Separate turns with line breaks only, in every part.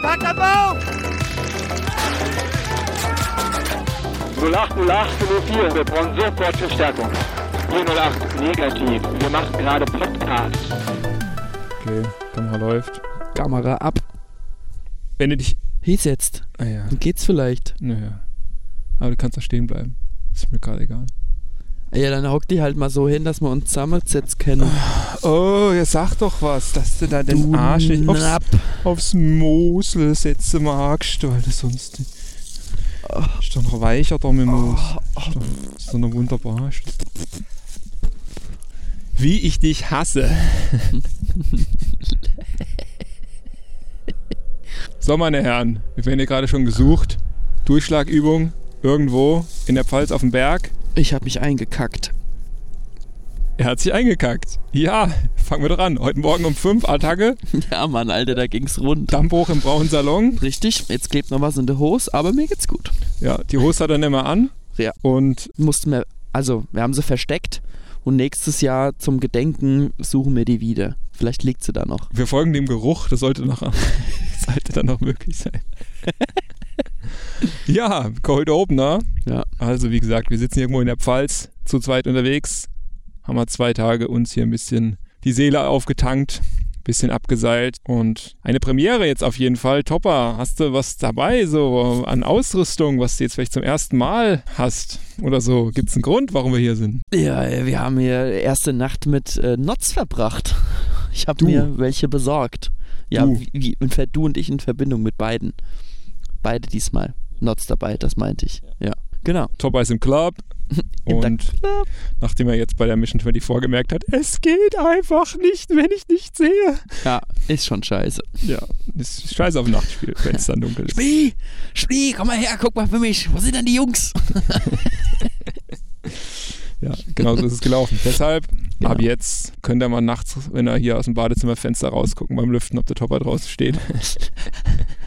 Kontaktabbau!
0808 04, wir brauchen sofort Verstärkung. 408, negativ. Wir machen gerade Podcast.
Okay, Kamera läuft.
Kamera ab.
Wenn du dich.
Hieß jetzt.
Ah ja.
Dann geht's vielleicht.
Naja. Aber du kannst da stehen bleiben. Ist mir gerade egal.
Ja, dann hock die halt mal so hin, dass wir uns zusammensetzen können.
Oh, jetzt sag doch was, dass du da den
Du
Arsch nicht aufs, aufs Mosel setzen magst, weil du sonst. nicht- Ist doch noch weicher da mit dem Moos. Ist doch, ist doch noch wunderbar. Wie ich dich hasse. so, meine Herren, wir werden hier gerade schon gesucht. Durchschlagübung irgendwo in der Pfalz auf dem Berg.
Ich hab mich eingekackt.
Er hat sich eingekackt. Ja, fangen wir doch an. Heute Morgen um 5, Attacke.
Ja, Mann, Alter, da ging's rund.
Dammbruch im braunen Salon.
Richtig, jetzt klebt noch was in der Hose, aber mir geht's gut.
Ja, die Hose hat er nicht mehr an.
Ja.
Und
Mussten wir, also, wir haben sie versteckt und nächstes Jahr zum Gedenken suchen wir die wieder. Vielleicht liegt sie da noch.
wir folgen dem Geruch. Das sollte noch, sollte dann noch möglich sein. ja, Cold Opener.
Ja.
Also, wie gesagt, wir sitzen irgendwo in der Pfalz, zu zweit unterwegs. Haben wir zwei Tage uns hier ein bisschen die Seele aufgetankt, bisschen abgeseilt und eine Premiere jetzt auf jeden Fall. Topper, hast du was dabei, so an Ausrüstung, was du jetzt vielleicht zum ersten Mal hast oder so? Gibt es einen Grund, warum wir hier sind?
Ja, wir haben hier erste Nacht mit äh, Nots verbracht. Ich habe mir welche besorgt. Ja,
Du.
wie, wie, du und ich in Verbindung mit beiden. Beide diesmal. Nots dabei, das meinte ich. Ja, genau.
Topper ist im Club und nachdem er jetzt bei der Mission 24 gemerkt hat, es geht einfach nicht, wenn ich nicht sehe.
Ja, ist schon scheiße.
Ja, ist scheiße auf ein Nachtspiel, wenn es dann dunkel ist.
Spie, Spie, komm mal her, guck mal für mich. Wo sind denn die Jungs?
Ja, genau so ist es gelaufen. Deshalb,
Genau.
ab jetzt könnt ihr mal nachts, wenn er hier aus dem Badezimmerfenster rausgucken beim Lüften, ob der Topper draußen steht.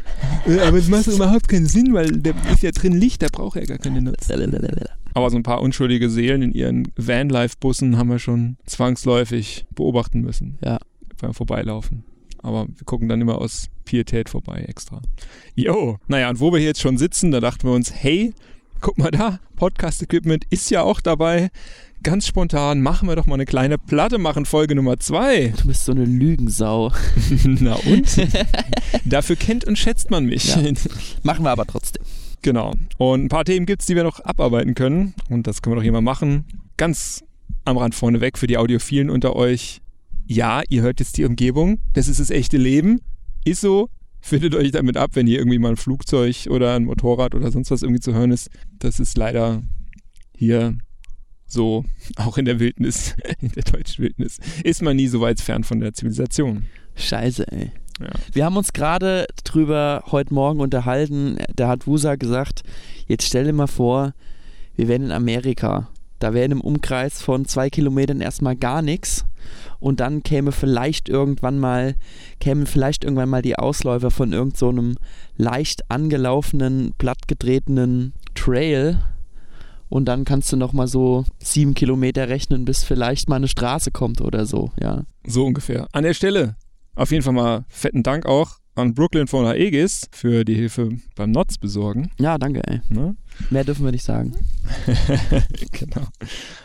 Äh, Aber es macht überhaupt keinen Sinn, weil der ist ja drin Licht, der braucht ja gar keine Nutz. Aber so ein paar unschuldige Seelen in ihren Vanlife-Bussen haben wir schon zwangsläufig beobachten müssen.
Ja.
Beim Vorbeilaufen. Aber wir gucken dann immer aus Pietät vorbei extra. Jo, naja, und wo wir hier jetzt schon sitzen, da dachten wir uns, hey, guck mal da, Podcast-Equipment ist ja auch dabei. Ganz spontan machen wir doch mal eine kleine Platte machen, Folge Nummer zwei.
Du bist so eine Lügensau.
Na und? Dafür kennt und schätzt man mich.
Ja. Machen wir aber trotzdem.
Genau. Und ein paar Themen gibt es, die wir noch abarbeiten können. Und das können wir doch hier mal machen. Ganz am Rand vorneweg für die Audiophilen unter euch. Ja, ihr hört jetzt die Umgebung. Das ist das echte Leben. Ist so. Findet euch damit ab, wenn hier irgendwie mal ein Flugzeug oder ein Motorrad oder sonst was irgendwie zu hören ist. Das ist leider hier so, auch in der Wildnis, in der deutschen Wildnis, ist man nie so weit fern von der Zivilisation.
Scheiße, ey.
Ja.
Wir haben uns gerade drüber heute Morgen unterhalten. Da hat Wusa gesagt, jetzt stell dir mal vor, wir wären in Amerika. Da wäre im Umkreis von zwei Kilometern erstmal gar nichts. Und dann käme vielleicht irgendwann mal, kämen vielleicht irgendwann mal die Ausläufer von irgend so leicht angelaufenen, plattgetretenen Trail. Und dann kannst du noch mal so sieben Kilometer rechnen, bis vielleicht mal eine Straße kommt oder so, ja.
So ungefähr. An der Stelle auf jeden Fall mal fetten Dank auch an Brooklyn von Aegis für die Hilfe beim Notz besorgen.
Ja, danke, ey.
Ne?
Mehr dürfen wir nicht sagen.
genau.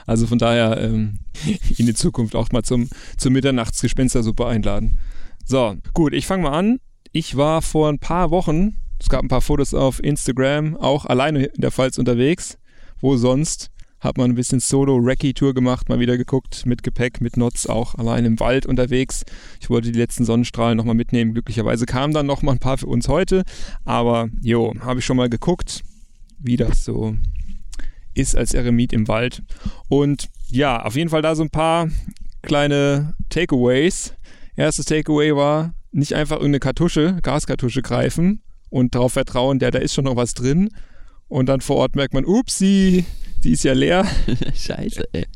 Also von daher ähm, in Zukunft auch mal zum, zur Mitternachtsgespenstersuppe einladen. So, gut, ich fange mal an. Ich war vor ein paar Wochen, es gab ein paar Fotos auf Instagram, auch alleine in der Pfalz unterwegs. Wo sonst? Hat man ein bisschen Solo-Recce-Tour gemacht, mal wieder geguckt, mit Gepäck, mit Notz, auch allein im Wald unterwegs. Ich wollte die letzten Sonnenstrahlen nochmal mitnehmen. Glücklicherweise kamen dann nochmal ein paar für uns heute. Aber jo, habe ich schon mal geguckt, wie das so ist als Eremit im Wald. Und ja, auf jeden Fall da so ein paar kleine Takeaways. Erstes Takeaway war, nicht einfach irgendeine Kartusche, Gaskartusche greifen und darauf vertrauen, der, da ist schon noch was drin. Und dann vor Ort merkt man, upsi, die ist ja leer.
Scheiße, ey.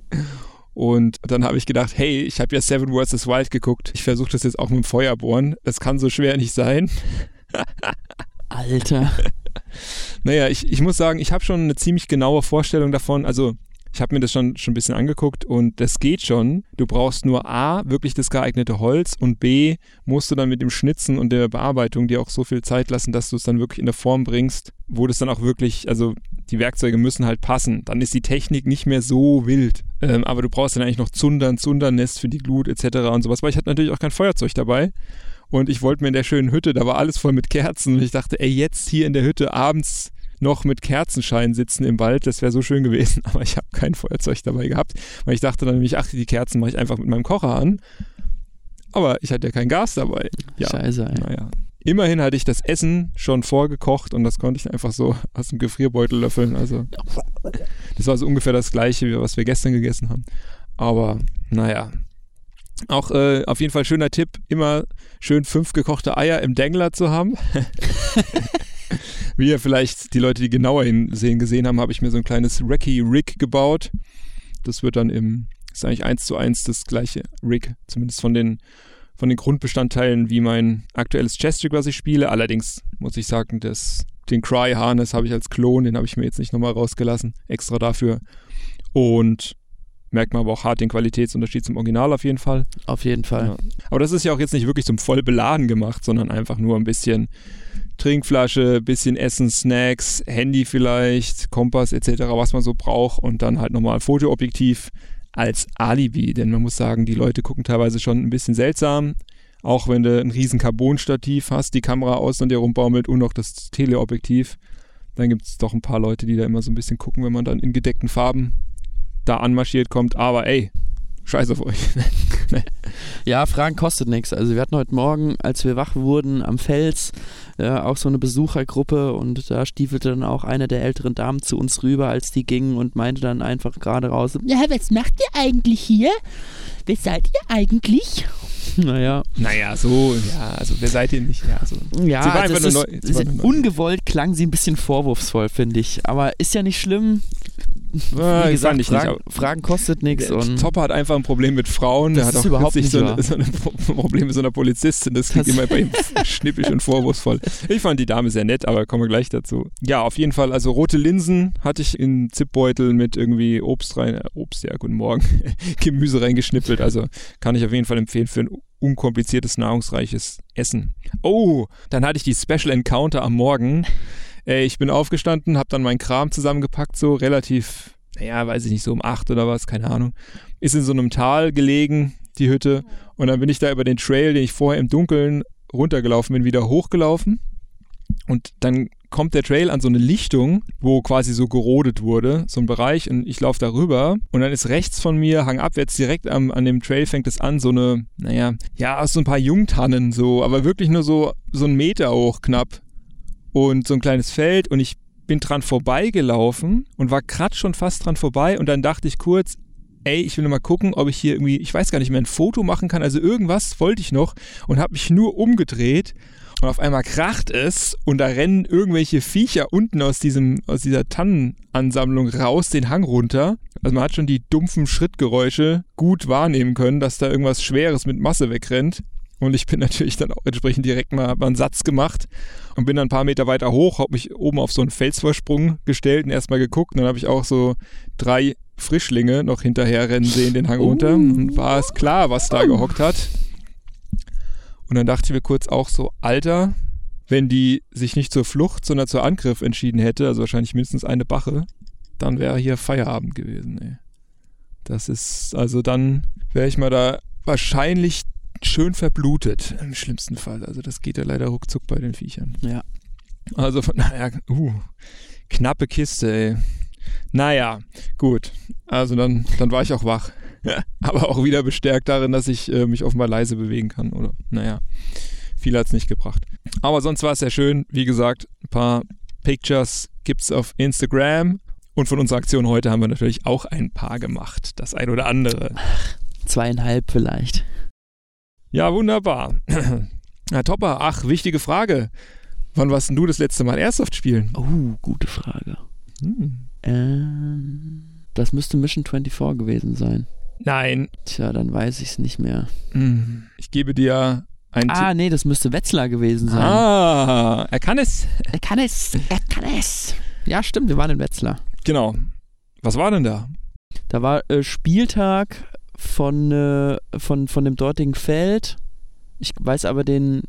Und dann habe ich gedacht, hey, ich habe ja Seven vs. Wild geguckt. Ich versuche das jetzt auch mit dem Feuerbohren. Das kann so schwer nicht sein.
Alter.
Naja, ich, ich muss sagen, ich habe schon eine ziemlich genaue Vorstellung davon. Also Ich habe mir das schon, schon ein bisschen angeguckt und das geht schon. Du brauchst nur A, wirklich das geeignete Holz und B, musst du dann mit dem Schnitzen und der Bearbeitung dir auch so viel Zeit lassen, dass du es dann wirklich in eine Form bringst, wo das dann auch wirklich, also die Werkzeuge müssen halt passen. Dann ist die Technik nicht mehr so wild. Ähm, aber du brauchst dann eigentlich noch Zundern, Zundernest für die Glut etc. und sowas, weil ich hatte natürlich auch kein Feuerzeug dabei. Und ich wollte mir in der schönen Hütte, da war alles voll mit Kerzen und ich dachte, ey, jetzt hier in der Hütte abends noch mit Kerzenschein sitzen im Wald, das wäre so schön gewesen, aber ich habe kein Feuerzeug dabei gehabt, weil ich dachte dann nämlich, ach, die Kerzen mache ich einfach mit meinem Kocher an. Aber ich hatte ja kein Gas dabei. Ja,
Scheiße, ey.
naja. Immerhin hatte ich das Essen schon vorgekocht und das konnte ich einfach so aus dem Gefrierbeutel löffeln. Also das war so ungefähr das gleiche, wie was wir gestern gegessen haben. Aber naja. Auch äh, auf jeden Fall schöner Tipp, immer schön fünf gekochte Eier im Dengler zu haben. Wie ihr vielleicht die Leute, die genauer hinsehen, gesehen haben, habe ich mir so ein kleines Recce-Rig gebaut. Das wird dann im, ist eigentlich eins zu eins das gleiche Rig, zumindest von den, von den Grundbestandteilen wie mein aktuelles Chess-Rig, was ich spiele. Allerdings muss ich sagen, das, den Cry-Harness habe ich als Klon, den habe ich mir jetzt nicht nochmal rausgelassen, extra dafür. Und merkt man aber auch hart den Qualitätsunterschied zum Original auf jeden Fall.
Auf jeden Fall.
Ja. Aber das ist ja auch jetzt nicht wirklich zum Vollbeladen gemacht, sondern einfach nur ein bisschen Trinkflasche, bisschen Essen, Snacks, Handy vielleicht, Kompass etc., was man so braucht und dann halt nochmal Fotoobjektiv als Alibi, denn man muss sagen, die Leute gucken teilweise schon ein bisschen seltsam, auch wenn du ein riesen Carbon-Stativ hast, die Kamera außen an dir rumbaumelt und noch das Teleobjektiv, dann gibt es doch ein paar Leute, die da immer so ein bisschen gucken, wenn man dann in gedeckten Farben da anmarschiert kommt, aber ey, scheiß auf euch.
Ja, Fragen kostet nichts. Also wir hatten heute Morgen, als wir wach wurden am Fels, äh, auch so eine Besuchergruppe und da stiefelte dann auch eine der älteren Damen zu uns rüber, als die gingen und meinte dann einfach gerade raus,
Ja, was macht ihr eigentlich hier? Wer seid ihr eigentlich?
naja,
naja, so, ja, also wer seid ihr nicht? Ja, so.
ja,
Sie war
also
einfach nur neu.
ungewollt klang sie ein bisschen vorwurfsvoll, finde ich. Aber ist ja nicht schlimm.
Ah,
Wie gesagt,
ich nicht,
Fragen, Fragen kostet nichts
Der Topper hat einfach ein Problem mit Frauen. Der
Das
hat
ist
auch
überhaupt nicht
so, eine, so ein Pro- Problem mit so einer Polizistin. Das klingt
Das-
immer bei ihm schnippisch und vorwurfsvoll. Ich fand die Dame sehr nett, aber kommen wir gleich dazu. Ja, auf jeden Fall. Also rote Linsen hatte ich in Zipbeutel mit irgendwie Obst rein. Äh, Obst, ja, guten Morgen. Gemüse reingeschnippelt. Also kann ich auf jeden Fall empfehlen für ein unkompliziertes, nahrungsreiches Essen. Oh, dann hatte ich die Special Encounter am Morgen. Äh, ich bin aufgestanden, habe dann meinen Kram zusammengepackt, so relativ, naja, weiß ich nicht, so um acht oder was, keine Ahnung. Ist in so einem Tal gelegen, die Hütte. Und dann bin ich da über den Trail, den ich vorher im Dunkeln runtergelaufen bin, wieder hochgelaufen. Und dann kommt der Trail an so eine Lichtung, wo quasi so gerodet wurde, so ein Bereich, und ich laufe da rüber und dann ist rechts von mir, hangabwärts direkt am, an dem Trail fängt es an, so eine, naja, ja, so ein paar Jungtannen, so, aber wirklich nur so, so ein Meter hoch knapp und so ein kleines Feld und ich bin dran vorbeigelaufen und war grad schon fast dran vorbei und dann dachte ich kurz, ey, ich will mal gucken, ob ich hier irgendwie, ich weiß gar nicht mehr, ein Foto machen kann, also irgendwas wollte ich noch und habe mich nur umgedreht und auf einmal kracht es und da rennen irgendwelche Viecher unten aus diesem aus dieser Tannenansammlung raus den Hang runter. Also man hat schon die dumpfen Schrittgeräusche gut wahrnehmen können, dass da irgendwas Schweres mit Masse wegrennt. Und ich bin natürlich dann auch entsprechend direkt mal, mal einen Satz gemacht und bin dann ein paar Meter weiter hoch, habe mich oben auf so einen Felsvorsprung gestellt und erstmal geguckt. Und dann habe ich auch so drei Frischlinge noch hinterher rennen sehen, den Hang runter. Und war es klar, was da gehockt hat. Und dann dachte ich mir kurz auch so, Alter, wenn die sich nicht zur Flucht, sondern zur Angriff entschieden hätte, also wahrscheinlich mindestens eine Bache, dann wäre hier Feierabend gewesen, ey. Das ist, also dann wäre ich mal da wahrscheinlich schön verblutet, im schlimmsten Fall. Also das geht ja leider ruckzuck bei den Viechern.
Ja.
Also von daher, uh, knappe Kiste, ey. Naja, gut. Also dann, dann war ich auch wach. Aber auch wieder bestärkt darin, dass ich äh, mich offenbar leise bewegen kann. Oder, naja, viel hat's nicht gebracht. Aber sonst war es sehr schön. Wie gesagt, ein paar Pictures gibt's auf Instagram. Und von unserer Aktion heute haben wir natürlich auch ein paar gemacht. Das ein oder andere.
zweieinhalb vielleicht.
Ja, wunderbar. Herr Topper, ach, wichtige Frage. Wann warst denn du das letzte Mal Airsoft spielen?
Oh, gute Frage.
Hm.
Ähm, das müsste Mission 24 gewesen sein.
Nein.
Tja, dann weiß ich es nicht mehr.
Hm. Ich gebe dir einen
Ah,
Tipp.
nee, das müsste Wetzlar gewesen sein.
Ah, er kann es.
Er kann es, er kann es. Ja, stimmt, wir waren in Wetzlar.
Genau. Was war denn da?
Da war äh, Spieltag von, äh, von, von dem dortigen Feld. Ich weiß aber den,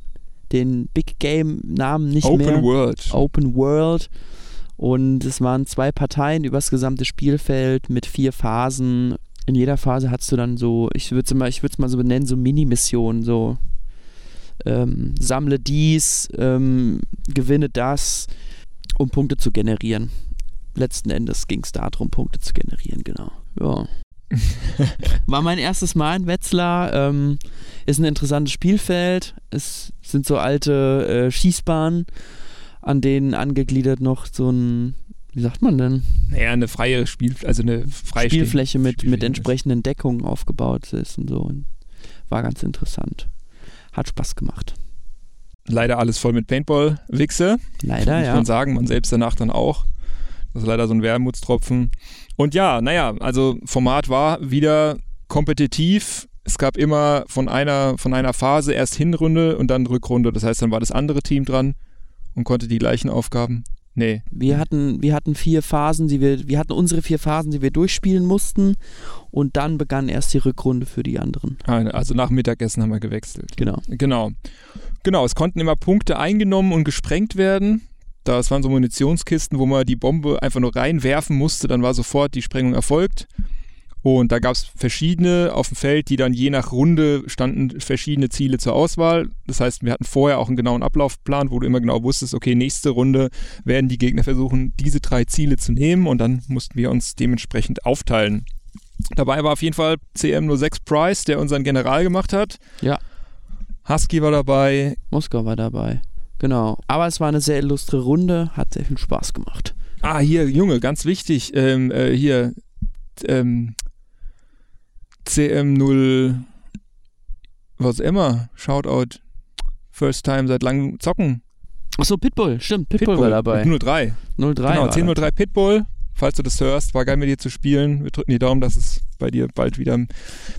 den Big Game Namen nicht
Open
mehr.
World.
Open World. Und es waren zwei Parteien übers gesamte Spielfeld mit vier Phasen. In jeder Phase hast du dann so, ich würde es mal, ich mal so benennen, so Mini-Missionen, so ähm, sammle dies, ähm, gewinne das, um Punkte zu generieren. Letzten Endes ging es darum, Punkte zu generieren, genau. Ja. War mein erstes Mal in Wetzlar. Ähm, ist ein interessantes Spielfeld. Es sind so alte äh, Schießbahnen, an denen angegliedert noch so ein, wie sagt man denn?
Naja, eine freie Spiel, also eine freie
Spielfläche mit, mit
Spielfläche.
entsprechenden Deckungen aufgebaut ist und so. Und war ganz interessant. Hat Spaß gemacht.
Leider alles voll mit Paintball-Wichse.
Leider,
muss
ja.
man sagen, man selbst danach dann auch. Das ist leider so ein Wermutstropfen. Und ja, naja, also Format war wieder kompetitiv. Es gab immer von einer, von einer Phase erst Hinrunde und dann Rückrunde. Das heißt, dann war das andere Team dran und konnte die gleichen Aufgaben. Nee,
Wir hatten, wir hatten vier Phasen, die wir, wir hatten unsere vier Phasen, die wir durchspielen mussten und dann begann erst die Rückrunde für die anderen.
also nach Mittagessen haben wir gewechselt.
Genau.
Genau. Genau, es konnten immer Punkte eingenommen und gesprengt werden. Das waren so Munitionskisten, wo man die Bombe einfach nur reinwerfen musste, dann war sofort die Sprengung erfolgt. Und da gab es verschiedene auf dem Feld, die dann je nach Runde standen verschiedene Ziele zur Auswahl. Das heißt, wir hatten vorher auch einen genauen Ablaufplan, wo du immer genau wusstest, okay, nächste Runde werden die Gegner versuchen, diese drei Ziele zu nehmen und dann mussten wir uns dementsprechend aufteilen. Dabei war auf jeden Fall CM06 Price, der unseren General gemacht hat.
Ja.
Husky war dabei,
Moskau war dabei. Genau. Aber es war eine sehr illustre Runde, hat sehr viel Spaß gemacht.
Ah, hier, Junge, ganz wichtig. Ähm, äh, hier, ähm, CM0, was immer, Shoutout. First time seit langem zocken.
Achso, Pitbull, stimmt, Pitbull, war dabei.
03.
03
Genau,
war
1003 Pitbull. Falls du das hörst, war geil mit dir zu spielen. Wir drücken die Daumen, dass es bei dir bald wieder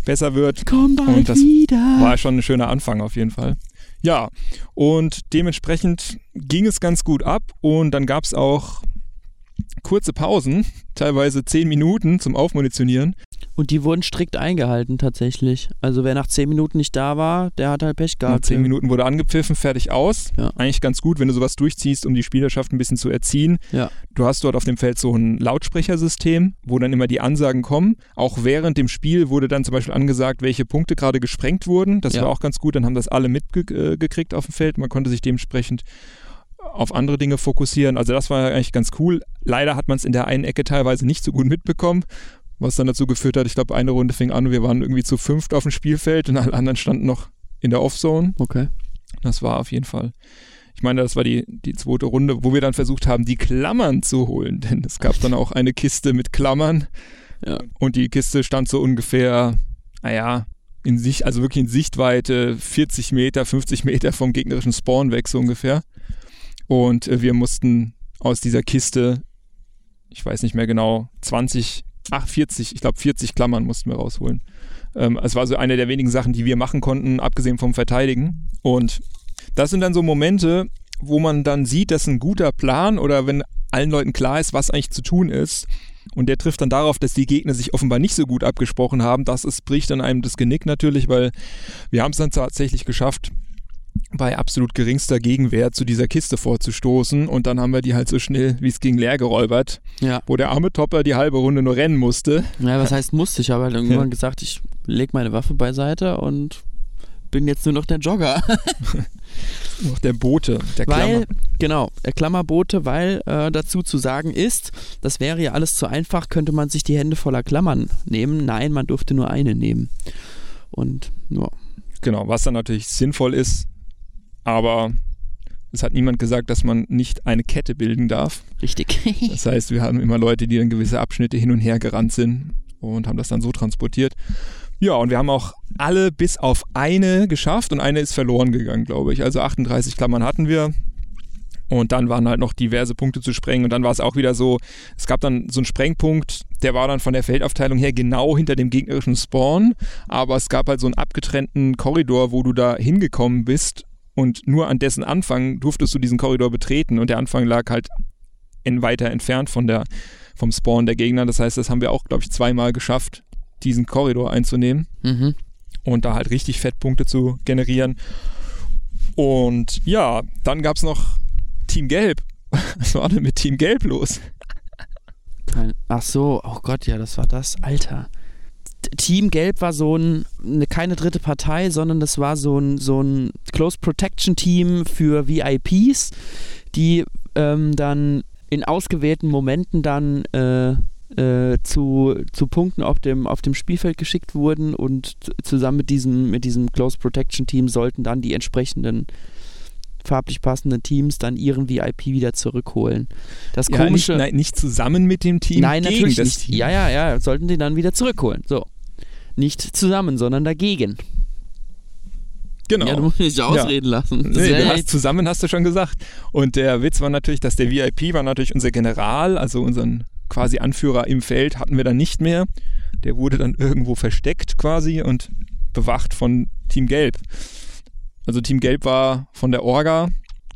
besser wird.
Komm bald
Und das
wieder.
War schon ein schöner Anfang auf jeden Fall. Ja, und dementsprechend ging es ganz gut ab und dann gab es auch kurze Pausen, teilweise zehn Minuten zum Aufmunitionieren.
Und die wurden strikt eingehalten tatsächlich. Also wer nach 10 Minuten nicht da war, der hat halt Pech
Nach
gehabt.
zehn Minuten wurde angepfiffen, fertig aus.
Ja.
Eigentlich ganz gut, wenn du sowas durchziehst, um die Spielerschaft ein bisschen zu erziehen.
Ja.
Du hast dort auf dem Feld so ein Lautsprechersystem, wo dann immer die Ansagen kommen. Auch während dem Spiel wurde dann zum Beispiel angesagt, welche Punkte gerade gesprengt wurden. Das
Ja.
war auch ganz gut. Dann haben das alle mitgekriegt auf dem Feld. Man konnte sich dementsprechend auf andere Dinge fokussieren. Also das war eigentlich ganz cool. Leider hat man es in der einen Ecke teilweise nicht so gut mitbekommen, was dann dazu geführt hat, ich glaube, eine Runde fing an und wir waren irgendwie zu fünft auf dem Spielfeld und alle anderen standen noch in der Offzone.
Okay.
Das war auf jeden Fall. Ich meine, das war die, die zweite Runde, wo wir dann versucht haben, die Klammern zu holen. Denn es gab dann auch eine Kiste mit Klammern.
Ja.
Und die Kiste stand so ungefähr, naja, in sich, also wirklich in Sichtweite 40 Meter, 50 Meter vom gegnerischen Spawn weg, so ungefähr. Und äh, wir mussten aus dieser Kiste, ich weiß nicht mehr genau, 20, ach 40, ich glaube 40 Klammern mussten wir rausholen. Ähm, es war so eine der wenigen Sachen, die wir machen konnten, abgesehen vom Verteidigen. Und das sind dann so Momente, wo man dann sieht, dass ein guter Plan oder wenn allen Leuten klar ist, was eigentlich zu tun ist. Und der trifft dann darauf, dass die Gegner sich offenbar nicht so gut abgesprochen haben. Das ist, bricht dann einem das Genick natürlich, weil wir haben es dann tatsächlich geschafft, bei absolut geringster Gegenwehr zu dieser Kiste vorzustoßen. Und dann haben wir die halt so schnell, wie es ging, leer geräubert,
Ja.
wo der arme Topper die halbe Runde nur rennen musste.
Ja, was heißt musste? Ich habe halt irgendwann
Ja.
gesagt, ich lege meine Waffe beiseite und bin jetzt nur noch der Jogger.
Noch der Bote, der
Weil,
Klammer.
genau, der Klammerbote, weil äh, dazu zu sagen ist, das wäre ja alles zu einfach, könnte man sich die Hände voller Klammern nehmen. Nein, man durfte nur eine nehmen. Und ja,
Genau, was dann natürlich sinnvoll ist, aber es hat niemand gesagt, dass man nicht eine Kette bilden darf.
richtig.
Das heißt, wir haben immer Leute, die dann gewisse Abschnitte hin und her gerannt sind und haben das dann so transportiert. Ja, und wir haben auch alle bis auf eine geschafft und eine ist verloren gegangen, glaube ich. Also 38 Klammern hatten wir. Und dann waren halt noch diverse Punkte zu sprengen. Und dann war es auch wieder so, es gab dann so einen Sprengpunkt, der war dann von der Feldaufteilung her genau hinter dem gegnerischen Spawn. Aber es gab halt so einen abgetrennten Korridor, wo du da hingekommen bist. Und nur an dessen Anfang durftest du diesen Korridor betreten. Und der Anfang lag halt in weiter entfernt von der vom Spawn der Gegner. Das heißt, das haben wir auch, glaube ich, zweimal geschafft, diesen Korridor einzunehmen
Mhm.
und da halt richtig Fettpunkte zu generieren. Und ja, dann gab es noch Team Gelb. Was war denn mit Team Gelb los?
Ach so, oh Gott, ja, das war das. Alter. Team Gelb war so ein, ne, keine dritte Partei, sondern das war so ein, so ein Close Protection Team für VIPs, die ähm, dann in ausgewählten Momenten dann äh, äh, zu, zu Punkten auf dem, auf dem Spielfeld geschickt wurden und zusammen mit diesem, mit diesem Close Protection Team sollten dann die entsprechenden farblich passenden Teams dann ihren VIP wieder zurückholen. Das
Ja, nicht,
komische
nein, nicht zusammen mit dem Team
Nein, natürlich
das
nicht.
Team.
Ja, ja, ja, sollten die dann wieder zurückholen. So. Nicht zusammen, sondern dagegen.
Genau.
Ja, du musst mich ausreden lassen. Das
Nee, du hast zusammen hast du schon gesagt. Und der Witz war natürlich, dass der VIP war natürlich unser General, also unseren quasi Anführer im Feld hatten wir dann nicht mehr. Der wurde dann irgendwo versteckt quasi und bewacht von Team Gelb. Also Team Gelb war von der Orga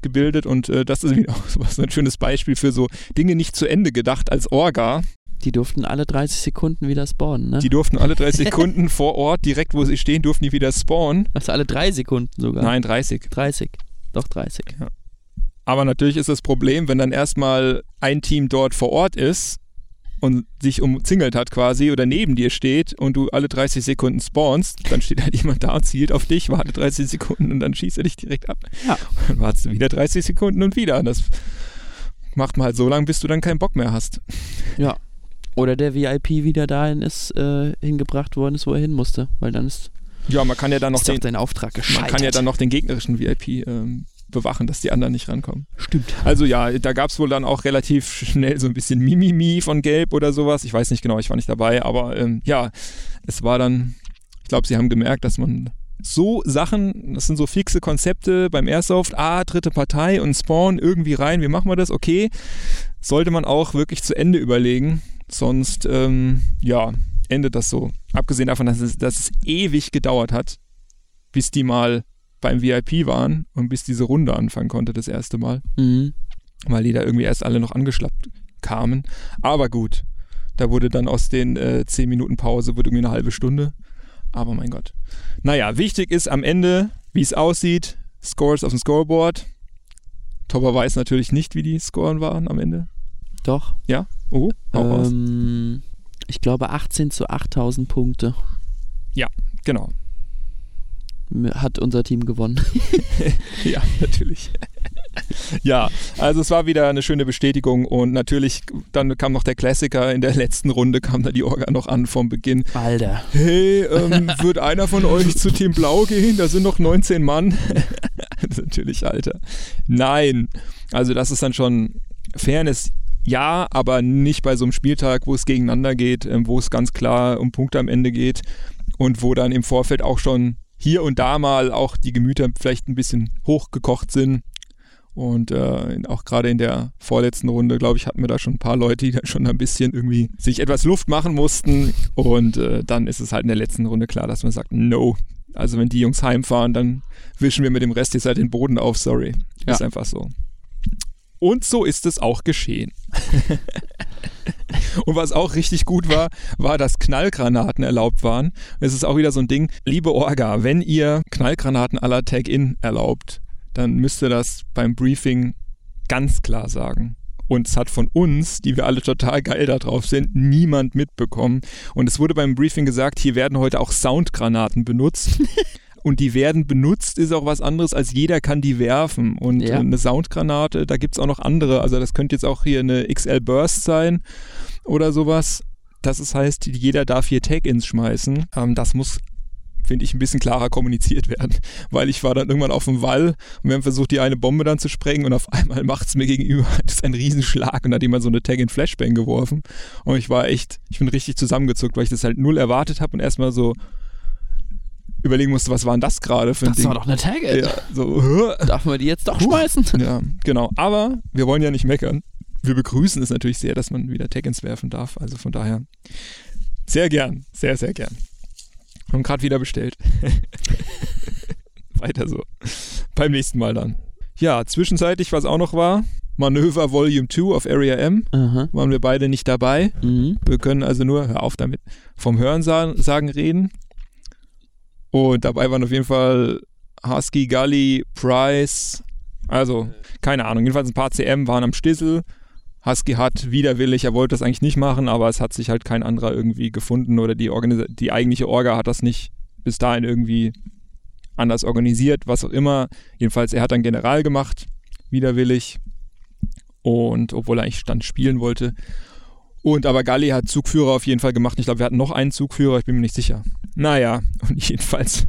gebildet und äh, das ist wieder auch so ein schönes Beispiel für so Dinge nicht zu Ende gedacht als Orga.
Die durften alle 30 Sekunden wieder spawnen, ne?
Die durften alle 30 Sekunden vor Ort, direkt wo sie stehen, durften die wieder spawnen.
also alle drei Sekunden sogar.
Nein, 30.
30. Doch 30.
Aber natürlich ist das Problem, wenn dann erstmal ein Team dort vor Ort ist und sich umzingelt hat quasi oder neben dir steht und du alle 30 Sekunden spawnst, dann steht halt jemand da, zielt auf dich, wartet 30 Sekunden und dann schießt er dich direkt ab.
Ja.
Und dann wartest du wieder 30 Sekunden und wieder. Das macht man halt so lange, bis du dann keinen Bock mehr hast.
Ja. Oder der VIP wieder dahin ist, äh, hingebracht worden ist, wo er hin musste. Weil dann ist,
Ja, man kann ja dann noch den,
dein Auftrag
man
gescheitert.
kann ja dann noch den gegnerischen VIP ähm, bewachen, dass die anderen nicht rankommen.
Stimmt.
Also ja, da gab es wohl dann auch relativ schnell so ein bisschen Mimimi von Gelb oder sowas. Ich weiß nicht genau, ich war nicht dabei, aber ähm, ja, es war dann, ich glaube, sie haben gemerkt, dass man so Sachen, das sind so fixe Konzepte beim Airsoft, ah, dritte Partei und Spawn irgendwie rein, wie machen wir das? Okay, sollte man auch wirklich zu Ende überlegen, sonst, ähm, ja, endet das so. Abgesehen davon, dass es, dass es ewig gedauert hat, bis die mal beim VIP waren und bis diese Runde anfangen konnte das erste Mal
Mhm.
weil die da irgendwie erst alle noch angeschlappt kamen. Aber gut, da wurde dann aus den äh, 10 Minuten Pause wurde irgendwie eine halbe Stunde. Aber mein Gott. Naja, wichtig ist am Ende, wie es aussieht, Scores auf dem Scoreboard. Topper weiß natürlich nicht, wie die Scoren waren am Ende.
Doch.
Ja? Oh, hau.
Ähm, ich glaube 18 zu 8000 Punkte
Genau.
hat unser Team gewonnen.
Ja, natürlich. ja, also es war wieder eine schöne Bestätigung und natürlich, dann kam noch der Klassiker, in der letzten Runde kam da die Orga noch an vom Beginn.
Alter.
Hey, ähm, wird einer von euch zu Team Blau gehen? Da sind noch 19 Mann. Natürlich, Alter. Nein. Also das ist dann schon Fairness, ja, aber nicht bei so einem Spieltag, wo es gegeneinander geht, ähm, wo es ganz klar um Punkte am Ende geht und wo dann im Vorfeld auch schon hier und da mal auch die Gemüter vielleicht ein bisschen hochgekocht sind. Und äh, auch gerade in der vorletzten Runde, glaube ich, hatten wir da schon ein paar Leute, die da schon ein bisschen irgendwie sich etwas Luft machen mussten. Und äh, dann ist es halt in der letzten Runde klar, dass man sagt, no. Also wenn die Jungs heimfahren, dann wischen wir mit dem Rest jetzt halt den Boden auf, sorry.
Ja.
Ist einfach so. Und so ist es auch geschehen. Und was auch richtig gut war, war, dass Knallgranaten erlaubt waren. Es ist auch wieder so ein Ding. Liebe Orga, wenn ihr Knallgranaten aller Tag-In erlaubt, dann müsst ihr das beim Briefing ganz klar sagen. Und es hat von uns, die wir alle total geil da drauf sind, niemand mitbekommen. Und es wurde beim Briefing gesagt, hier werden heute auch Soundgranaten benutzt. Und die werden benutzt, ist auch was anderes, als jeder kann die werfen. Und
Ja.
eine Soundgranate, da gibt es auch noch andere. Also das könnte jetzt auch hier eine XL Burst sein oder sowas. Das ist, heißt, jeder darf hier Tag-Ins schmeißen. Ähm, das muss, finde ich, ein bisschen klarer kommuniziert werden. Weil ich war dann irgendwann auf dem Wall und wir haben versucht, die eine Bombe dann zu sprengen und auf einmal macht es mir gegenüber das ist ein Riesenschlag und hat jemand so eine Tag-in-Flashbang geworfen. Und ich war echt, ich bin richtig zusammengezuckt, weil ich das halt null erwartet habe und erstmal so überlegen musste, was war denn das gerade für ein
Das
Ding.
war doch eine Tag-It.
ja, so?
Darf man die jetzt doch schmeißen?
Ja, genau. Aber wir wollen ja nicht meckern. Wir begrüßen es natürlich sehr, dass man wieder Tag-ins werfen darf. Also von daher sehr gern, sehr, sehr gern. Und gerade wieder bestellt. Weiter so. Beim nächsten Mal dann. Ja, zwischenzeitlich, was auch noch war, Manöver Volume 2 auf Area M.
Aha.
Waren wir beide nicht dabei.
Mhm.
Wir können also nur, hör auf damit, vom Hörensagen reden. Und dabei waren auf jeden Fall Husky, Gully, Price, also keine Ahnung, jedenfalls ein paar CM waren am Stissel. Husky hat widerwillig, er wollte das eigentlich nicht machen, aber es hat sich halt kein anderer irgendwie gefunden oder die, Organis die eigentliche Orga hat das nicht bis dahin irgendwie anders organisiert, was auch immer. Jedenfalls, er hat dann General gemacht, widerwillig. Und obwohl er eigentlich Stand spielen wollte. Und aber Galli hat Zugführer auf jeden Fall gemacht. Ich glaube, wir hatten noch einen Zugführer, ich bin mir nicht sicher. Naja, und jedenfalls.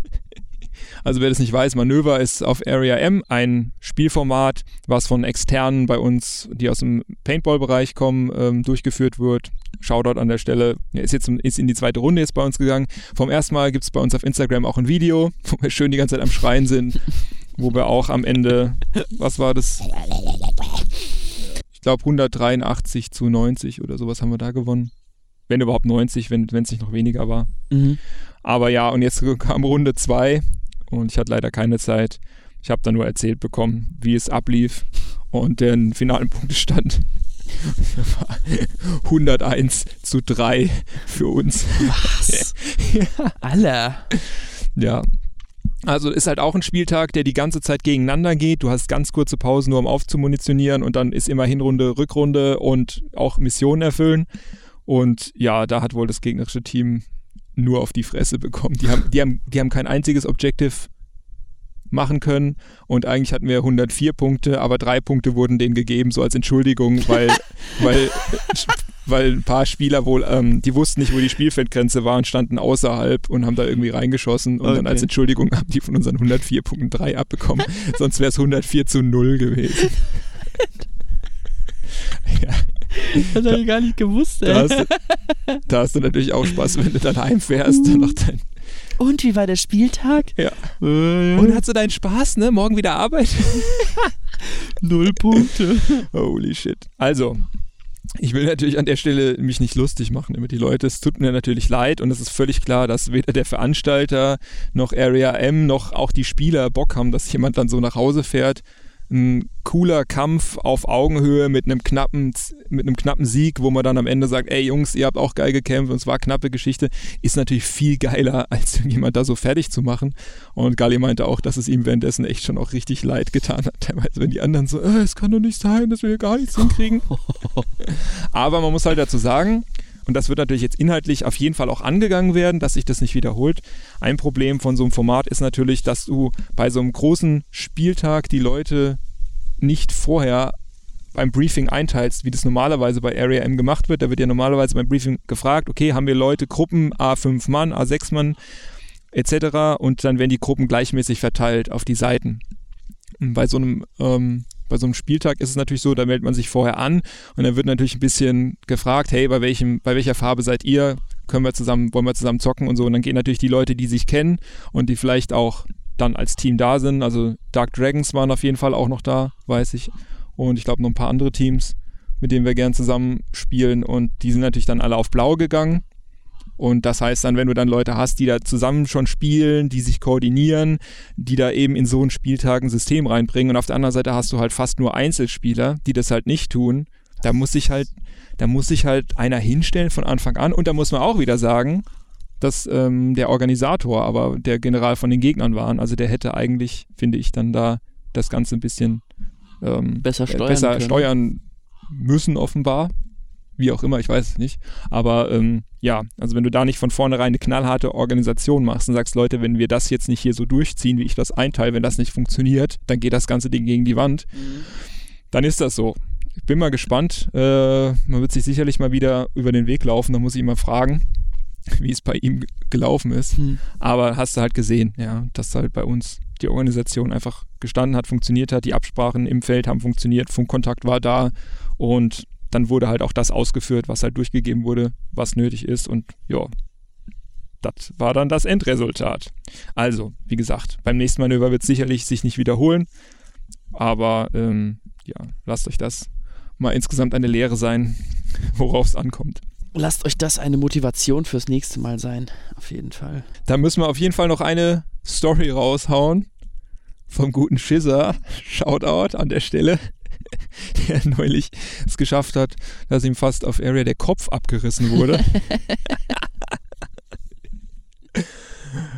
Also wer das nicht weiß, Manöver ist auf Area M ein Spielformat, was von Externen bei uns, die aus dem Paintball-Bereich kommen, ähm, durchgeführt wird. Shoutout an der Stelle. Er ist jetzt ist in die zweite Runde jetzt bei uns gegangen. Vom ersten Mal gibt es bei uns auf Instagram auch ein Video, wo wir schön die ganze Zeit am Schreien sind, wo wir auch am Ende, was war das? Ich glaube 183 zu 90 oder sowas haben wir da gewonnen. Wenn überhaupt 90, wenn es nicht noch weniger war.
Mhm.
Aber ja, und jetzt kam Runde 2 und ich hatte leider keine Zeit. Ich habe dann nur erzählt bekommen, wie es ablief und den finalen Punktestand war 101 zu 3 für uns.
Was? Alter.
Ja. Also ist halt auch ein Spieltag, der die ganze Zeit gegeneinander geht. Du hast ganz kurze Pausen nur um aufzumunitionieren und dann ist immer Hinrunde, Rückrunde und auch Missionen erfüllen. Und ja, da hat wohl das gegnerische Team nur auf die Fresse bekommen. Die haben, die haben, die haben kein einziges Objective machen können und eigentlich hatten wir 104 Punkte, aber drei Punkte wurden denen gegeben, so als Entschuldigung, weil, weil, weil ein paar Spieler wohl, ähm, die wussten nicht, wo die Spielfeldgrenze war und standen außerhalb und haben da irgendwie reingeschossen und
Okay.
dann als Entschuldigung haben die von unseren 104 Punkten drei abbekommen, sonst wäre es 104 zu 0 gewesen. ja,
Das habe ich gar nicht gewusst,
da,
ey.
hast du, da hast du natürlich auch Spaß, wenn du dann heimfährst und noch dein
Und wie war der Spieltag?
Ja. Und hast du deinen Spaß, ne? Morgen wieder Arbeit?
null Punkte.
Holy shit. Also, ich will natürlich an der Stelle mich nicht lustig machen über die Leute. Es tut mir natürlich leid und es ist völlig klar, dass weder der Veranstalter noch Area M noch auch die Spieler Bock haben, dass jemand dann so nach Hause fährt. Ein cooler Kampf auf Augenhöhe mit einem knappen, mit einem knappen Sieg, wo man dann am Ende sagt, ey Jungs, ihr habt auch geil gekämpft und es war eine knappe Geschichte, ist natürlich viel geiler, als jemand da so fertig zu machen. Und Gali meinte auch, dass es ihm währenddessen echt schon auch richtig leid getan hat. Teilweise, wenn die anderen so, äh, es kann doch nicht sein, dass wir hier gar nichts hinkriegen. Aber man muss halt dazu sagen, und das wird natürlich jetzt inhaltlich auf jeden Fall auch angegangen werden, dass sich das nicht wiederholt. Ein Problem von so einem Format ist natürlich, dass du bei so einem großen Spieltag die Leute nicht vorher beim Briefing einteilst, wie das normalerweise bei Area M gemacht wird. Da wird ja normalerweise beim Briefing gefragt, okay, haben wir Leute, Gruppen, A5 Mann, A6 Mann, etc. Und dann werden die Gruppen gleichmäßig verteilt auf die Seiten. Und bei so einem ähm, bei so einem Spieltag ist es natürlich so, da meldet man sich vorher an und dann wird natürlich ein bisschen gefragt, hey, bei welchem, bei welcher Farbe seid ihr? Können wir zusammen, wollen wir zusammen zocken und so. Und dann gehen natürlich die Leute, die sich kennen und die vielleicht auch dann als Team da sind. Also Dark Dragons waren auf jeden Fall auch noch da, weiß ich. Und ich glaube noch ein paar andere Teams, mit denen wir gern zusammen spielen. Und die sind natürlich dann alle auf Blau gegangen. Und das heißt dann, wenn du dann Leute hast, die da zusammen schon spielen, die sich koordinieren, die da eben in so einen Spieltag ein System reinbringen und auf der anderen Seite hast du halt fast nur Einzelspieler, die das halt nicht tun, da muss sich halt, da muss sich halt einer hinstellen von Anfang an und da muss man auch wieder sagen, dass ähm, der Organisator aber der General von den Gegnern waren. Also der hätte eigentlich, finde ich, dann da das Ganze ein bisschen ähm,
Besser
äh,
steuern
besser steuern müssen, offenbar. Wie auch immer, ich weiß es nicht. Aber ähm, ja, also wenn du da nicht von vornherein eine knallharte Organisation machst und sagst, Leute, wenn wir das jetzt nicht hier so durchziehen, wie ich das einteile, wenn das nicht funktioniert, dann geht das ganze Ding gegen die Wand. Dann ist das so. Ich bin mal gespannt. Äh, man wird sich sicherlich mal wieder über den Weg laufen. Da muss ich ihn mal fragen, wie es bei ihm gelaufen ist.
Hm.
Aber hast du halt gesehen, ja, dass halt bei uns die Organisation einfach gestanden hat, funktioniert hat, die Absprachen im Feld haben funktioniert, Funkkontakt war da und dann wurde halt auch das ausgeführt, was halt durchgegeben wurde, was nötig ist und ja, das war dann das Endresultat. Also, wie gesagt, beim nächsten Manöver wird es sicherlich sich nicht wiederholen, aber ähm, ja, lasst euch das mal insgesamt eine Lehre sein, worauf es ankommt.
Lasst euch das eine Motivation fürs nächste Mal sein. Auf jeden Fall.
Da müssen wir auf jeden Fall noch eine Story raushauen vom guten Schizzer. Shoutout an der Stelle. der neulich es geschafft hat, dass ihm fast auf Area der Kopf abgerissen wurde.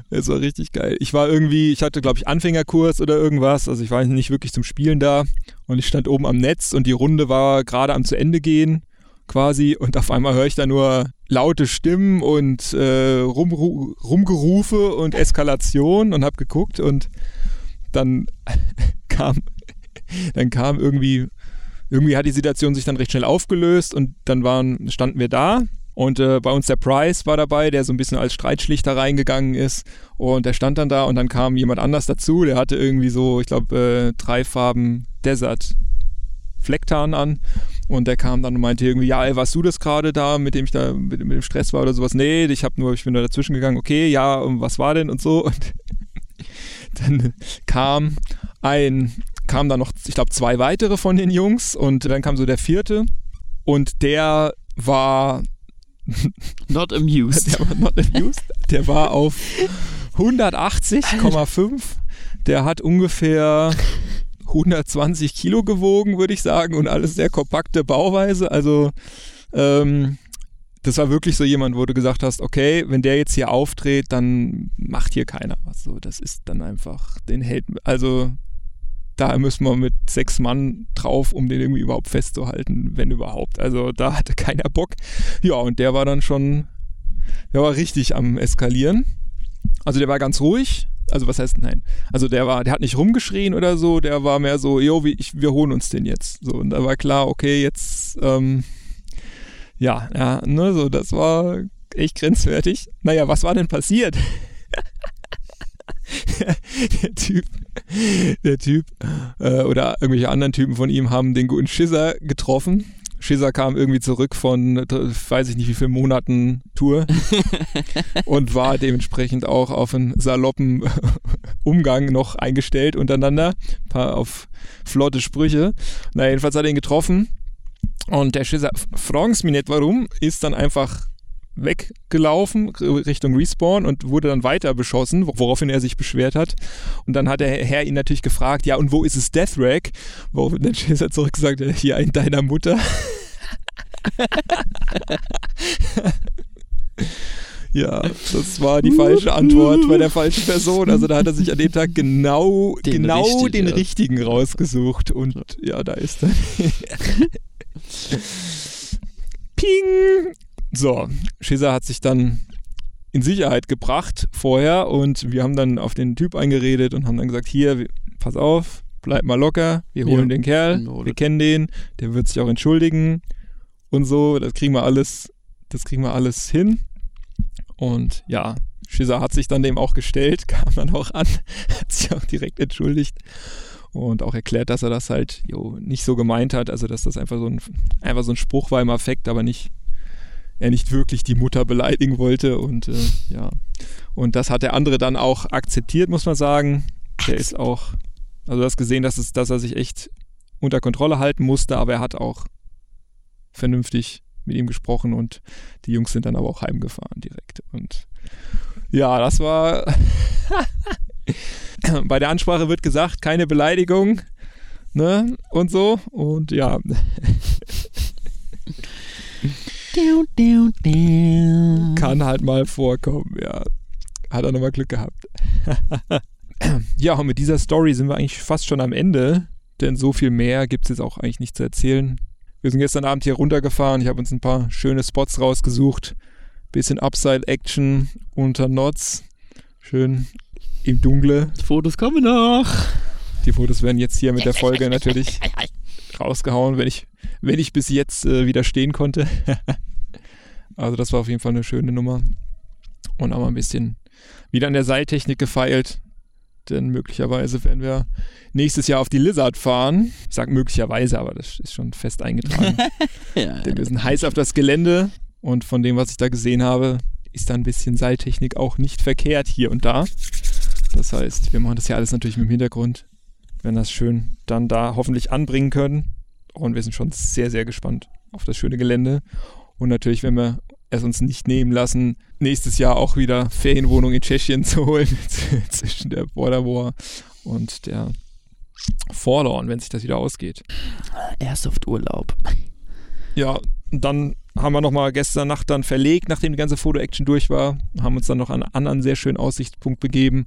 Es war richtig geil. Ich war irgendwie, ich hatte, glaube ich, Anfängerkurs oder irgendwas. Also ich war nicht wirklich zum Spielen da. Und ich stand oben am Netz und die Runde war gerade am zu Ende gehen, quasi. Und auf einmal höre ich da nur laute Stimmen und äh, Rum, Rumgerufe und Eskalation und habe geguckt und dann kam, dann kam irgendwie, irgendwie hat die Situation sich dann recht schnell aufgelöst und dann waren, standen wir da und äh, bei uns der Price war dabei, der so ein bisschen als Streitschlichter reingegangen ist. Und der stand dann da und dann kam jemand anders dazu. Der hatte irgendwie so, ich glaube, äh, drei Farben Desert Flecktarn an. Und der kam dann und meinte irgendwie, ja, ey, warst du das gerade da, mit dem ich da mit, mit, dem Stress war oder sowas? Nee, ich habe nur, ich bin da dazwischen gegangen. Okay, ja, was war denn und so? Und dann kam ein, kam dann noch, ich glaube, zwei weitere von den Jungs und dann kam so der vierte und der war
Not amused.
Der war not amused. Der war auf 180,5. Der hat ungefähr 120 Kilo gewogen, würde ich sagen, und alles sehr kompakte Bauweise. Also ähm, das war wirklich so jemand, wo du gesagt hast, okay, wenn der jetzt hier auftritt, dann macht hier keiner was. So, das ist dann einfach, den hält, also da müssen wir mit sechs Mann drauf, um den irgendwie überhaupt festzuhalten, wenn überhaupt. Also da hatte keiner Bock. Ja, und der war dann schon, der war richtig am Eskalieren. Also der war ganz ruhig. Also was heißt, nein. Also der war, der hat nicht rumgeschrien oder so, der war mehr so, jo, wie, ich, wir holen uns den jetzt. So, und da war klar, okay, jetzt, ähm, ja, ja, ne, so, das war echt grenzwertig. Naja, was war denn passiert? der Typ, der Typ äh, oder irgendwelche anderen Typen von ihm haben den guten Schisser getroffen. Schisser kam irgendwie zurück von, weiß ich nicht wie vielen Monaten Tour und war dementsprechend auch auf einen saloppen Umgang noch eingestellt untereinander, ein paar auf flotte Sprüche. Na jedenfalls hat er ihn getroffen und der Schisser, fragst mich nicht warum, ist dann einfach weggelaufen Richtung Respawn und wurde dann weiter beschossen, woraufhin er sich beschwert hat. Und dann hat der Herr ihn natürlich gefragt, ja, und wo ist es Deathrack? Woraufhin der Chaser zurückgesagt hat, hier in deiner Mutter. Ja, das war die falsche Antwort bei der falschen Person. Also da hat er sich an dem Tag genau den, genau richtig, den ja. richtigen rausgesucht. Und ja, da ist er. Ping! So, Schisa hat sich dann in Sicherheit gebracht vorher und wir haben dann auf den Typ eingeredet und haben dann gesagt, hier, pass auf, bleib mal locker, wir holen ja, den Kerl, wir kennen den, der wird sich auch entschuldigen und so, das kriegen wir alles, das kriegen wir alles hin. Und ja, Schisa hat sich dann dem auch gestellt, kam dann auch an, hat sich auch direkt entschuldigt und auch erklärt, dass er das halt jo, nicht so gemeint hat, also dass das einfach so ein, einfach so ein Spruch war im Affekt, aber nicht er nicht wirklich die Mutter beleidigen wollte. Und äh, ja, und das hat der andere dann auch akzeptiert, muss man sagen. Der ist auch, also du hast gesehen, dass, es, dass er sich echt unter Kontrolle halten musste, aber er hat auch vernünftig mit ihm gesprochen und die Jungs sind dann aber auch heimgefahren direkt. Und ja, das war. Bei der Ansprache wird gesagt, keine Beleidigung, ne? Und so. Und ja. Kann halt mal vorkommen, ja. Hat er nochmal Glück gehabt. ja, und mit dieser Story sind wir eigentlich fast schon am Ende, denn so viel mehr gibt es jetzt auch eigentlich nicht zu erzählen. Wir sind gestern Abend hier runtergefahren, ich habe uns ein paar schöne Spots rausgesucht. Bisschen Upside-Action unter Knots. Schön im Dunkle.
Die Fotos kommen noch.
Die Fotos werden jetzt hier mit der Folge natürlich rausgehauen, wenn ich, wenn ich bis jetzt äh, widerstehen konnte. Also das war auf jeden Fall eine schöne Nummer. Und auch mal ein bisschen wieder an der Seiltechnik gefeilt. Denn möglicherweise werden wir nächstes Jahr auf die Lizard fahren. Ich sage möglicherweise, aber das ist schon fest eingetragen. ja, denn wir sind heiß auf das Gelände. Und von dem, was ich da gesehen habe, ist da ein bisschen Seiltechnik auch nicht verkehrt hier und da. Das heißt, wir machen das ja alles natürlich mit dem Hintergrund. Werden das schön dann da hoffentlich anbringen können. Und wir sind schon sehr, sehr gespannt auf das schöne Gelände. Und natürlich, wenn wir es uns nicht nehmen lassen, nächstes Jahr auch wieder Ferienwohnung in Tschechien zu holen zwischen der Border War und der Forlorn, wenn sich das wieder ausgeht.
Airsoft-Urlaub.
Ja, dann haben wir nochmal gestern Nacht dann verlegt, nachdem die ganze Foto-Action durch war. Haben uns dann noch an einen anderen sehr schönen Aussichtspunkt begeben.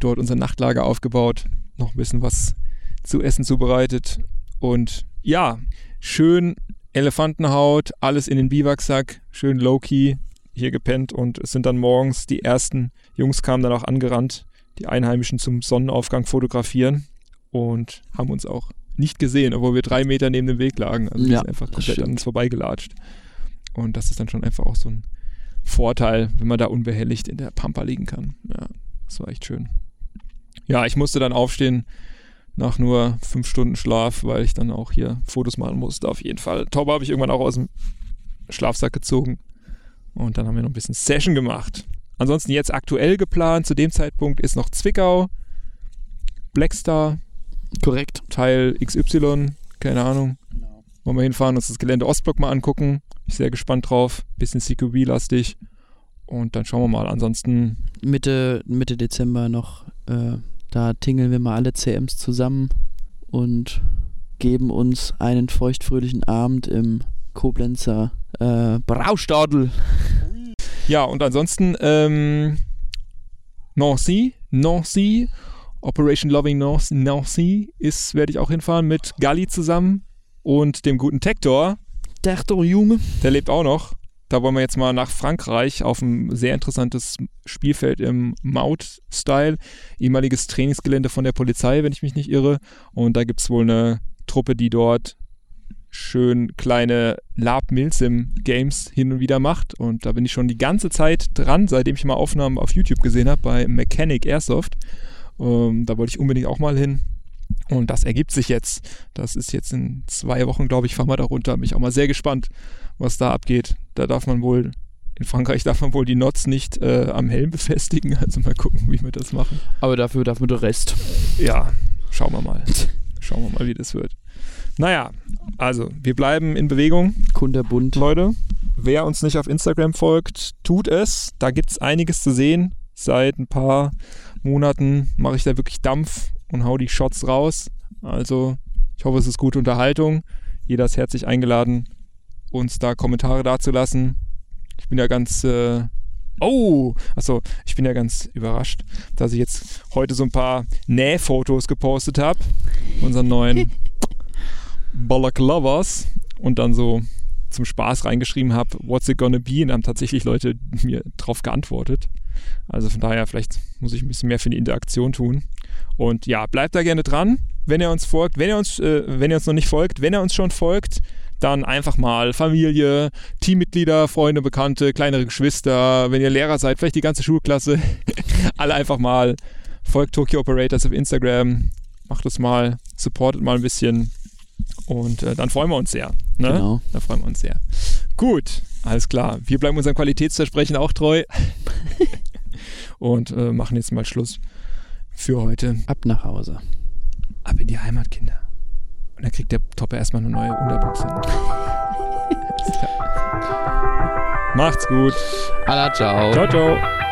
Dort unser Nachtlager aufgebaut. Noch ein bisschen was zu essen zubereitet. Und ja, schön Elefantenhaut, alles in den Biwaksack, schön low-key hier gepennt. Und es sind dann morgens die ersten Jungs kamen dann auch angerannt, die Einheimischen zum Sonnenaufgang fotografieren. Und haben uns auch nicht gesehen, obwohl wir drei Meter neben dem Weg lagen. Also
Ja,
sind einfach komplett an uns vorbeigelatscht. Und das ist dann schon einfach auch so ein Vorteil, wenn man da unbehelligt in der Pampa liegen kann. Ja, das war echt schön. Ja, ich musste dann aufstehen nach nur fünf Stunden Schlaf, weil ich dann auch hier Fotos machen musste. Auf jeden Fall. Taube habe ich irgendwann auch aus dem Schlafsack gezogen. Und dann haben wir noch ein bisschen Session gemacht. Ansonsten jetzt aktuell geplant, zu dem Zeitpunkt ist noch Zwickau, Blackstar,
Korrekt.
Teil XY, keine Ahnung. Wollen wir hinfahren, uns das Gelände Ostblock mal angucken. Bin ich sehr gespannt drauf. Bisschen CQB-lastig. Und dann schauen wir mal. Ansonsten,
Mitte, Mitte Dezember noch, äh, da tingeln wir mal alle CMs zusammen und geben uns einen feuchtfröhlichen Abend im Koblenzer äh, Braustadel.
ja, und ansonsten, ähm, Nancy, Nancy, Operation Loving Nancy, Nancy ist, werde ich auch hinfahren mit Galli zusammen und dem guten Tektor.
Doch Junge.
Der lebt auch noch. Da wollen wir jetzt mal nach Frankreich auf ein sehr interessantes Spielfeld im Maut-Style. Ehemaliges Trainingsgelände von der Polizei, wenn ich mich nicht irre. Und da gibt es wohl eine Truppe, die dort schön kleine Lab Milsim Games hin und wieder macht. Und da bin ich schon die ganze Zeit dran, seitdem ich mal Aufnahmen auf YouTube gesehen habe bei Mechanic Airsoft. Ähm, da wollte ich unbedingt auch mal hin. Und das ergibt sich jetzt. Das ist jetzt in zwei Wochen, glaube ich, fahren wir da runter. Bin ich auch mal sehr gespannt, was da abgeht. Da darf man wohl, in Frankreich darf man wohl die Nots nicht äh, am Helm befestigen. Also mal gucken, wie wir das machen.
Aber dafür darf man den Rest.
Ja, schauen wir mal. Schauen wir mal, wie das wird. Naja, also wir bleiben in Bewegung.
Kunterbunt.
Leute, wer uns nicht auf Instagram folgt, tut es. Da gibt es einiges zu sehen. Seit ein paar Monaten mache ich da wirklich Dampf und hau die Shots raus. Also, ich hoffe, es ist gute Unterhaltung. Jeder ist herzlich eingeladen, uns da Kommentare dazulassen. Ich bin ja ganz. Äh, oh! Achso, ich bin ja ganz überrascht, dass ich jetzt heute so ein paar Nähfotos gepostet habe. Unseren neuen Balaklavas. Und dann so zum Spaß reingeschrieben habe, what's it gonna be? Und haben tatsächlich Leute mir drauf geantwortet. Also von daher, vielleicht muss ich ein bisschen mehr für die Interaktion tun. Und ja, bleibt da gerne dran, wenn ihr uns folgt. Wenn ihr uns, äh, wenn ihr uns noch nicht folgt, wenn ihr uns schon folgt, dann einfach mal Familie, Teammitglieder, Freunde, Bekannte, kleinere Geschwister, wenn ihr Lehrer seid, vielleicht die ganze Schulklasse, alle einfach mal folgt Tokyo Operators auf Instagram, macht es mal, supportet mal ein bisschen und äh, dann freuen wir uns sehr. Ne?
Genau.
Da freuen wir uns sehr. Gut, alles klar. Wir bleiben unserem Qualitätsversprechen auch treu und äh, machen jetzt mal Schluss für heute.
Ab nach Hause.
Ab in die Heimat, Kinder. Und dann kriegt der Topper erstmal eine neue Unterbuchse. Alles klar. Macht's gut.
Alla ciao.
Ciao, ciao.